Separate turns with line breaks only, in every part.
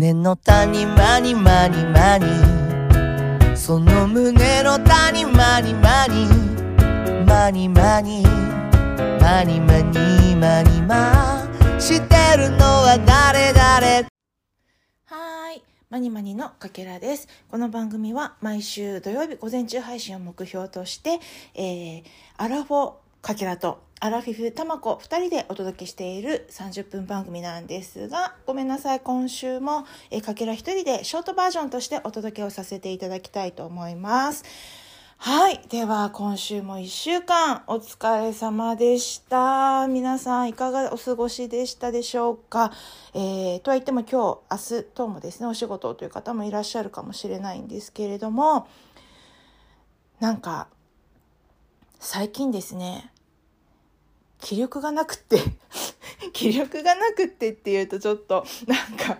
胸の谷間に間に間にその胸の谷間に間に間に間に間に間に間に間してるのは誰誰
はーい。マニマニのかけらです。この番組は毎週土曜日午前中配信を目標として、えー、アラフォかけらとアラフィフたまこ二人でお届けしている30分番組なんですが、ごめんなさい。今週も、え、かけら一人でショートバージョンとしてお届けをさせていただきたいと思います。はい。では、今週も一週間お疲れ様でした。皆さん、いかがお過ごしでしたでしょうか？えー、とは言っても今日、明日等もですね、お仕事という方もいらっしゃるかもしれないんですけれども、なんか、最近ですね、気力がなくって、気力がなくってっていうとちょっとなんか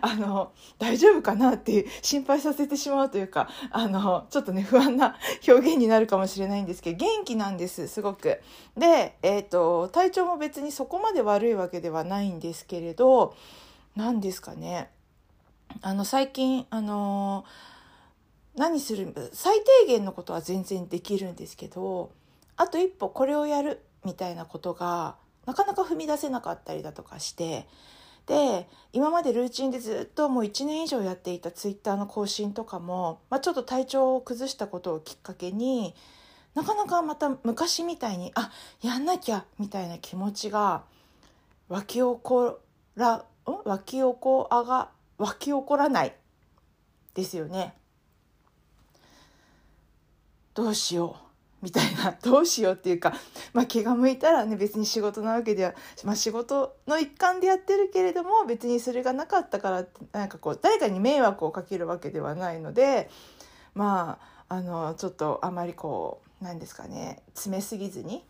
あの大丈夫かなって心配させてしまうというかあのちょっとね不安な表現になるかもしれないんですけど元気なんですすごく。で、えーと、体調も別にそこまで悪いわけではないんですけれど何ですかねあの最近あの何する最低限のことは全然できるんですけどあと一歩これをやるみたいなことがなかなか踏み出せなかったりだとかしてで今までルーチンでずっともう1年以上やっていたツイッターの更新とかも、まあ、ちょっと体調を崩したことをきっかけになかなかまた昔みたいにあやんなきゃみたいな気持ちが湧き起こらん？湧き起こあが湧き起こらない。ですよね。どうしよう。みたいな どうしようっていうか、まあ、気が向いたらね別に仕事なわけでは、まあ、仕事の一環でやってるけれども別にそれがなかったからなんかこう誰かに迷惑をかけるわけではないのでまああのちょっとあまりこうなんですかね詰めすぎずに。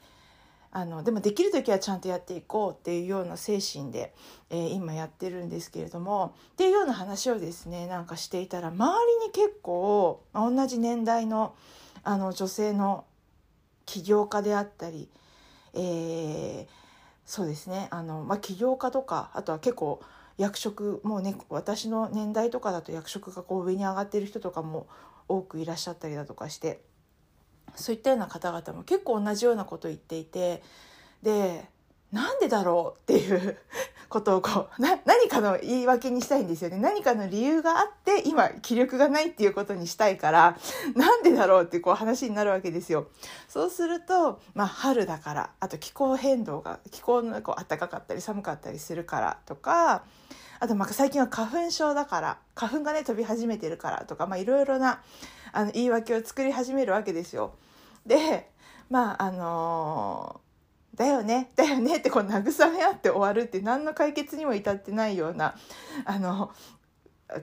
あのでもできる時はちゃんとやっていこうっていうような精神で、えー、今やってるんですけれどもっていうような話をですねなんかしていたら周りに結構同じ年代のあの女性の起業家であったり、えー、そうですね。あの、まあ、起業家とかあとは結構役職もうね私の年代とかだと役職がこう上に上がってる人とかも多くいらっしゃったりだとかしてそういったような方々も結構同じようなことを言っていてでなんでだろうっていうことをこうな何かの言い訳にしたいんですよね何かの理由があって今気力がないっていうことにしたいからなんでだろうってこう話になるわけですよ。そうすると、まあ、春だからあと気候変動が気候のこう暖かかったり寒かったりするからとかあとまあ最近は花粉症だから花粉がね飛び始めてるからとかいろいろなあの言い訳を作り始めるわけですよ。でまああのだよねだよねってこう慰め合って終わるって何の解決にも至ってないようなあの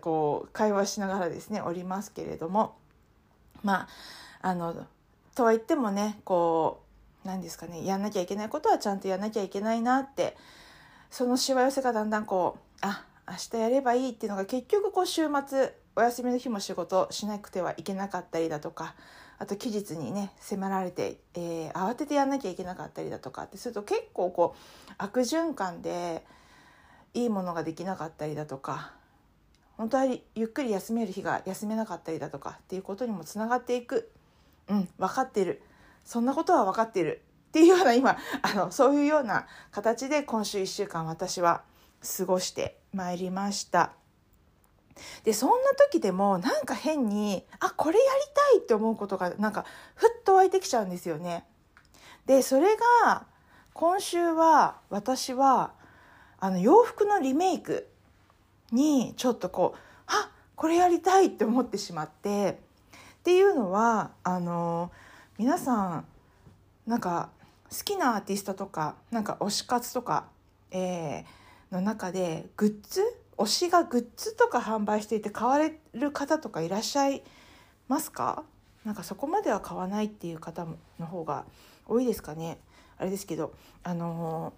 こう会話しながらですねおりますけれども。まああのとは言ってもねこう何ですかねやんなきゃいけないことはちゃんとやんなきゃいけないなってそのしわ寄せがだんだんこうあ明日やればいいっていうのが結局こう週末お休みの日も仕事しなくてはいけなかったりだとかあと期日にね迫られて、えー、慌ててやんなきゃいけなかったりだとかってすると結構こう悪循環でいいものができなかったりだとか本当はゆっくり休める日が休めなかったりだとかっていうことにもつながっていく。うん分かってる。そんなことは分かってる。っていうような今あのそういうような形で今週1週間私は過ごしてまいりました。でそんな時でもなんか変にあこれやりたいって思うことがなんかふっと湧いてきちゃうんですよね。でそれが今週は私はあの洋服のリメイクにちょっとこうあこれやりたいって思ってしまってっていうのはあの皆さんなんか好きなアーティストとかなんか推し活とか、えー、の中でグッズ推しがグッズとか販売していて買われる方とかいらっしゃいますか？なんかそこまでは買わないっていう方の方が多いですかね。あれですけどあの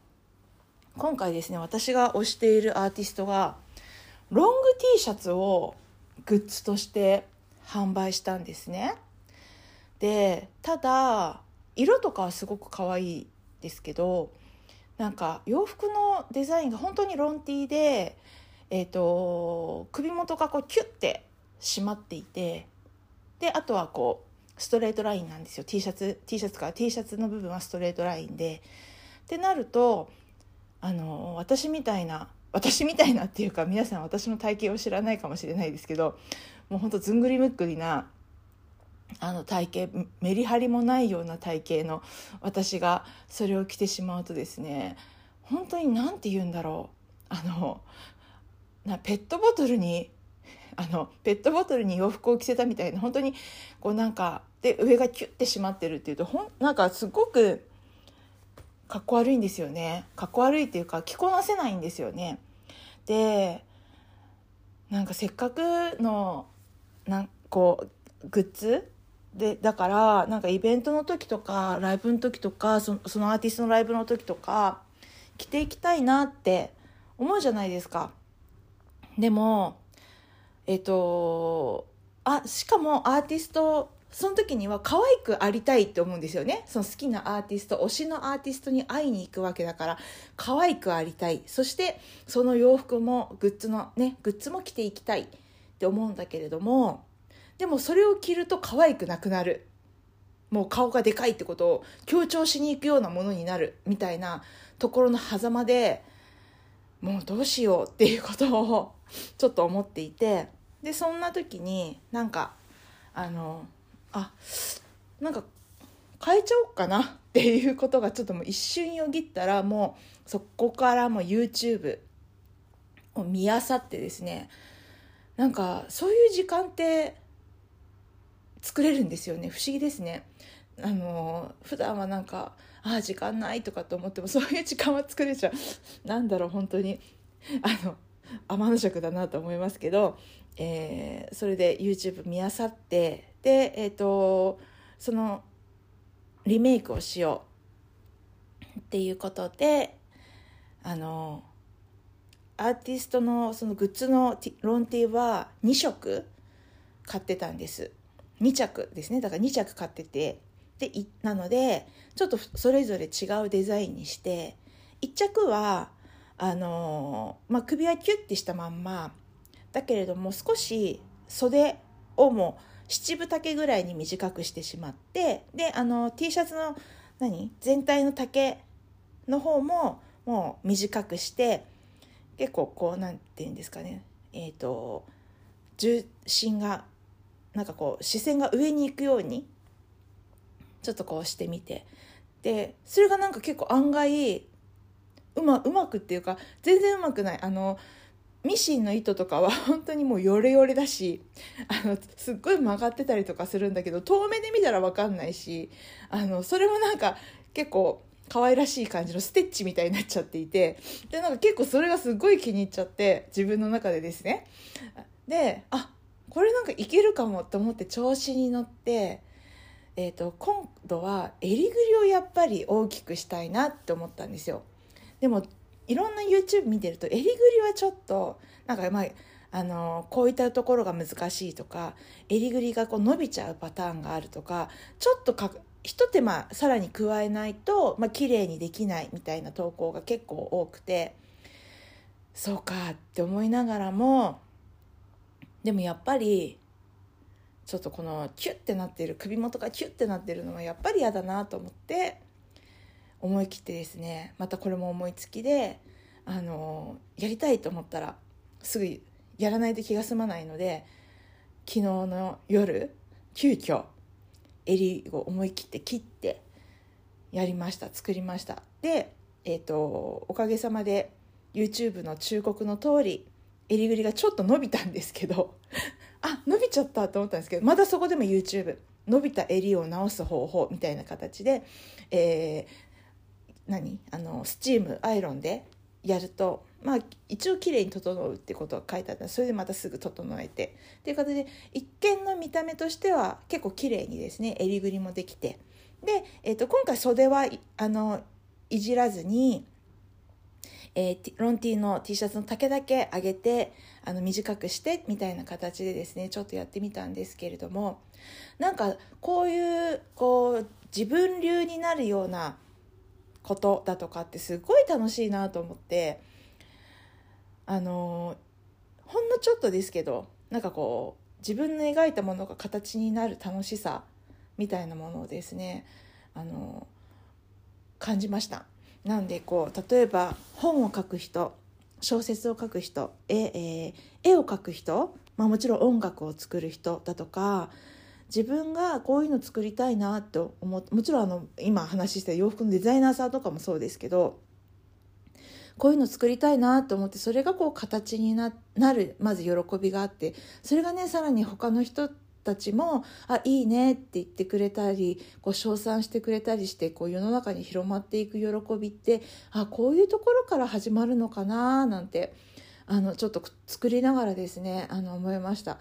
ー、今回ですね私が推しているアーティストがロング T シャツをグッズとして販売したんですね。でただ色とかはすごく可愛いですけどなんか洋服のデザインが本当にロン T でえーと、首元がこうキュッて締まっていてであとはこうストレートラインなんですよ T シャツ T シャツから T シャツの部分はストレートラインで。ってなるとあの私みたいな私みたいなっていうか皆さん私の体型を知らないかもしれないですけどもうほんとずんぐりむっくりなあの体型メリハリもないような体型の私がそれを着てしまうとですね本当に何て言うんだろうあのなペットボトルにあのペットボトルに洋服を着せたみたいな本当にこうなんかで上がキュッて締まってるっていうとほんなんかすごくかっこ悪いんですよねかっこ悪いっていうか着こなせないんですよね。でなんかせっかくのなんこうグッズ？でだからなんかイベントの時とかライブの時とかそそのアーティストのライブの時とか着ていきたいなって思うじゃないですか。でもえっ、とあしかもアーティストその時には可愛くありたいって思うんですよね。その好きなアーティスト推しのアーティストに会いに行くわけだから可愛くありたい。そしてその洋服もグッズのねグッズも着ていきたいって思うんだけれどもでもそれを着ると可愛くなくなる。もう顔がでかいってことを強調しに行くようなものになる。みたいなところの狭間でもうどうしようっていうことをちょっと思っていてでそんな時になんかあのあなんか変えちゃおうかなっていうことがちょっともう一瞬よぎったらもうそこからも YouTube を見あさってですねなんかそういう時間って作れるんですよね。不思議ですね。あの普段はなんかああ時間ないとかと思ってもそういう時間は作れちゃう。なんだろう本当に。あの天の尺だなと思いますけど、えー、それで YouTube 見あさってでえっ、ー、とそのリメイクをしようっていうことであのアーティストのそのグッズのロンティーは2色買ってたんです。2着ですね。だから2着買っててでなのでちょっとそれぞれ違うデザインにして1着はあのまあ、首はキュッてしたまんまだけれども少し袖をもう七分丈ぐらいに短くしてしまってであの T シャツの何？全体の丈の方ももう短くして結構こう何て言うんですかね。えっ、ー、と重心がなんかこう視線が上に行くようにちょっとこうしてみて。でそれがなんか結構案外うまうまくっていうか全然うまくない。あのミシンの糸とかは 本当にもうヨレヨレだしあのすっごい曲がってたりとかするんだけど遠目で見たら分かんないしあのそれもなんか結構可愛らしい感じのステッチみたいになっちゃっていてでなんか結構それがすごい気に入っちゃって自分の中でですね。であこれなんかいけるかもと思って調子に乗って、えーと、今度は襟ぐりをやっぱり大きくしたいなって思ったんですよ。でもいろんな YouTube 見てると襟ぐりはちょっとなんかまああのこういったところが難しいとか襟ぐりがこう伸びちゃうパターンがあるとかちょっとかひと手間さらに加えないと、まあ綺麗にできないみたいな投稿が結構多くてそうかって思いながらもでもやっぱりちょっとこのキュッてなってる首元がキュッてなってるのはやっぱり嫌だなと思って思い切ってですねまたこれも思いつきであのやりたいと思ったらすぐやらないと気が済まないので昨日の夜急遽襟を思い切って切ってやりました作りました。でえっ、ー、とおかげさまで YouTube の忠告の通り襟ぐりがちょっと伸びたんですけど あ伸びちゃったと思ったんですけどまだそこでも YouTube 伸びた襟を直す方法みたいな形で、えー、何？あのスチームアイロンでやるとまあ一応綺麗に整うってことが書いてあった。それでまたすぐ整えて。っていう形で一見の見た目としては結構綺麗にですね襟ぐりもできて。で、えーと、今回袖はあのいじらずに、えー、ロンティーの T シャツの丈だけ上げてあの短くしてみたいな形でですねちょっとやってみたんですけれどもなんかこういうこう自分流になるようなことだとかってすごい楽しいなと思ってあのほんのちょっとですけどなんかこう自分の描いたものが形になる楽しさみたいなものをですねあの感じました。なんでこう例えば本を書く人小説を書く人絵,、えー、絵を描く人、まあ、もちろん音楽を作る人だとか自分がこういうの作りたいなと思ってもちろんあの今話した洋服のデザイナーさんとかもそうですけどこういうの作りたいなと思ってそれがこう形になるまず喜びがあってそれがねさらに他の人たちも「あいいね」って言ってくれたりこう称賛してくれたりしてこう世の中に広まっていく喜びってあこういうところから始まるのかななんてあのちょっと作りながらですねあの思いました。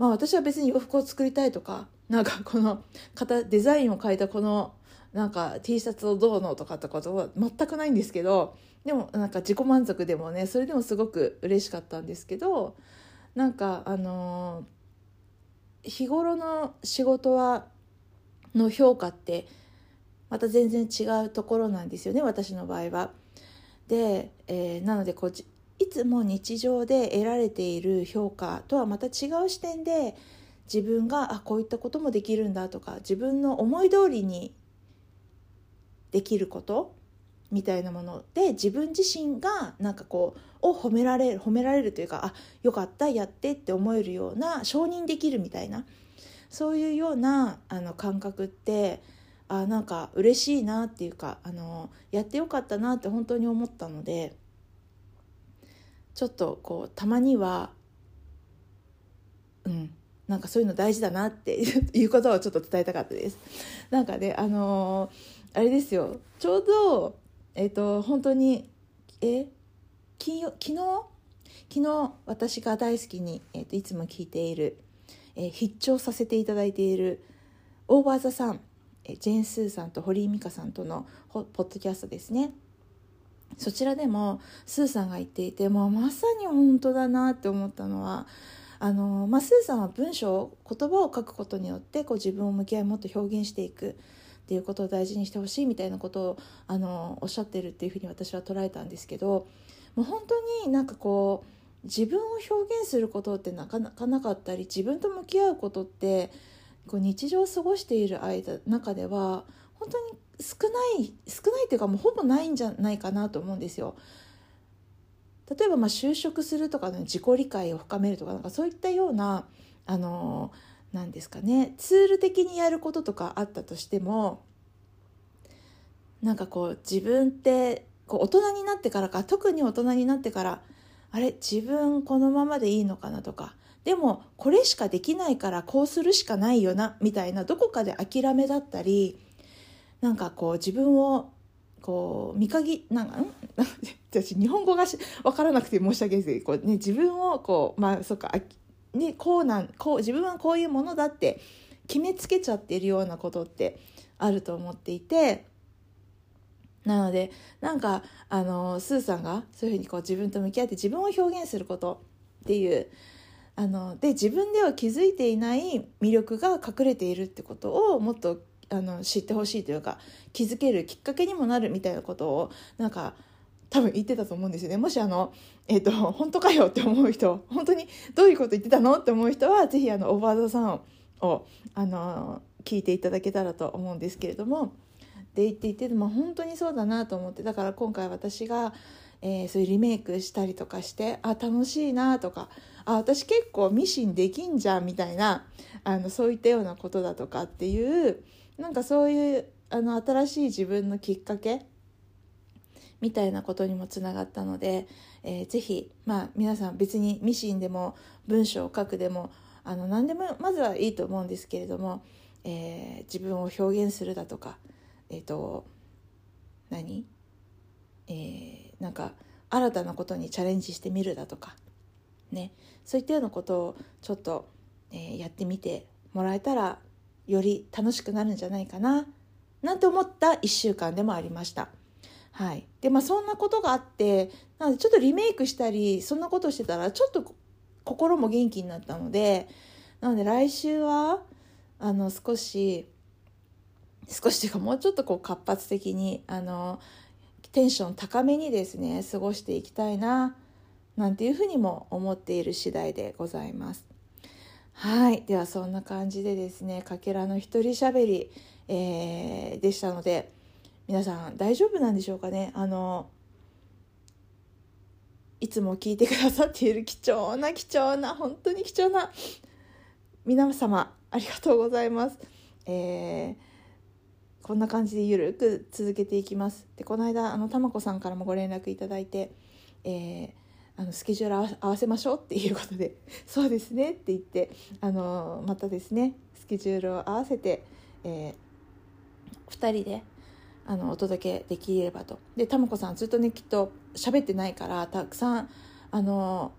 まあ、私は別に洋服を作りたいとかなんかこの型デザインを変えたこのなんか T シャツをどうのとかってことは全くないんですけどでもなんか自己満足でもねそれでもすごく嬉しかったんですけどなんかあのー、日頃の仕事はの評価ってまた全然違うところなんですよね私の場合は。で、えー、なのでこういつも日常で得られている評価とはまた違う視点で自分があこういったこともできるんだとか自分の思い通りにできることみたいなもので自分自身がなんかこうを褒められる褒められるというかあよかったやってって思えるような承認できるみたいなそういうようなあの感覚ってあなんか嬉しいなっていうかあのやってよかったなって本当に思ったのでちょっとこうたまにはうんなんかそういうの大事だなって いうことをちょっと伝えたかったです。なんかねあのー、あれですよ。ちょうどえっ、ー、と本当にえ昨日？昨日私が大好きに、えーと、いつも聞いている、えー、必聴させていただいているオーバーザさん、えー、ジェーン・スーさんと堀井美香さんとのポッドキャストですね。そちらでもスーさんが言っていてもうまさに本当だなって思ったのはあの、まあ、スーさんは文章言葉を書くことによってこう自分を向き合いもっと表現していくっていうことを大事にしてほしいみたいなことをあのおっしゃってるっていうふうに私は捉えたんですけどもう本当になんかこう自分を表現することってなかなかなかったり自分と向き合うことってこう日常を過ごしている間中では本当に少ない少ないっていうかもうほぼないんじゃないかなと思うんですよ。例えばまあ就職するとかの自己理解を深めるとかなんかそういったようなあのなんですかねツール的にやることとかあったとしてもなんかこう自分ってこう大人になってからか特に大人になってからあれ自分このままでいいのかなとかでもこれしかできないからこうするしかないよなみたいなどこかで諦めだったりなんかこう自分をこう見限なんかん私日本語が分からなくて申し訳ないですけどこう、ね、自分をこうまあそっかあね、こうなんこう自分はこういうものだって決めつけちゃっているようなことってあると思っていてなのでなんかあのスーさんがそういうふうにこう自分と向き合って自分を表現することっていうあので自分では気づいていない魅力が隠れているってことをもっとあの知ってほしいというか気づけるきっかけにもなるみたいなことをなんか多分言ってたと思うんですよね。もしあのえっ、ー、と本当かよって思う人本当にどういうこと言ってたのって思う人は是非あのオーバードさんをあの聞いていただけたらと思うんですけれども。で言っていて、まあ、本当にそうだなと思ってだから今回私が、えー、そういうリメイクしたりとかしてあ楽しいなとかあ私結構ミシンできんじゃんみたいなあのそういったようなことだとかっていうなんかそういうあの新しい自分のきっかけみたいなことにもつながったので、えー、ぜひ、まあ、皆さん別にミシンでも文章を書くでもあの何でもまずはいいと思うんですけれども、えー、自分を表現するだとかえっ、ー、と何、えー、なんか新たなことにチャレンジしてみるだとかね。そういったようなことをちょっと、えー、やってみてもらえたらより楽しくなるんじゃないかななんて思った1週間でもありました。はい。で、まあそんなことがあって、なのでちょっとリメイクしたり、そんなことしてたら、ちょっと心も元気になったので、なので来週は、あの、少し、少しというかもうちょっとこう活発的に、あの、テンション高めにですね、過ごしていきたいな、なんていうふうにも思っている次第でございます。はいではそんな感じでですねかけらの一人しゃべり、えー、でしたので皆さん大丈夫なんでしょうかね？あのいつも聞いてくださっている貴重な貴重な本当に貴重な皆様ありがとうございます。えー、こんな感じでゆるく続けていきます。でこの間あのたまこさんからもご連絡いただいて、えー、あのスケジュール合わせましょうっていうことで「そうですね」って言ってあのまたですねスケジュールを合わせて、えー、2人であのお届けできればと。でたまこさんずっとねきっと喋ってないからたくさんあの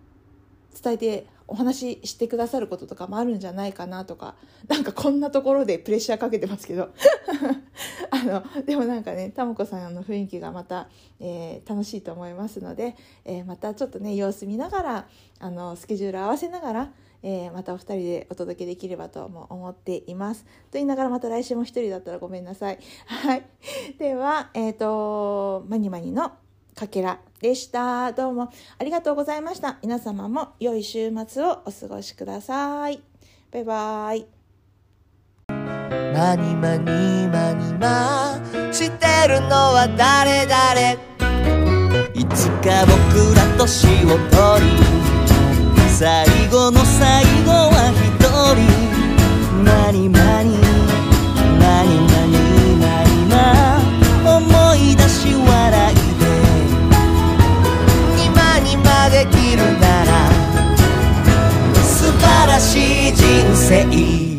伝えてお話ししてくださることとかもあるんじゃないかなとかなんかこんなところでプレッシャーかけてますけど あのでもなんかねたまこさんの雰囲気がまた、えー、楽しいと思いますので、えー、またちょっとね様子見ながらあのスケジュール合わせながら、えー、またお二人でお届けできればとも思っています。と言いながらまた来週も一人だったらごめんなさい。はい、では、えっ、とマニマニのかけらでした。どうもありがとうございました。皆様も良い週末をお過ごしください。バイバイ。
マニマニマニマしてるのは誰誰いつか僕ら年を取り最後の最後は一人ら素晴らしい人生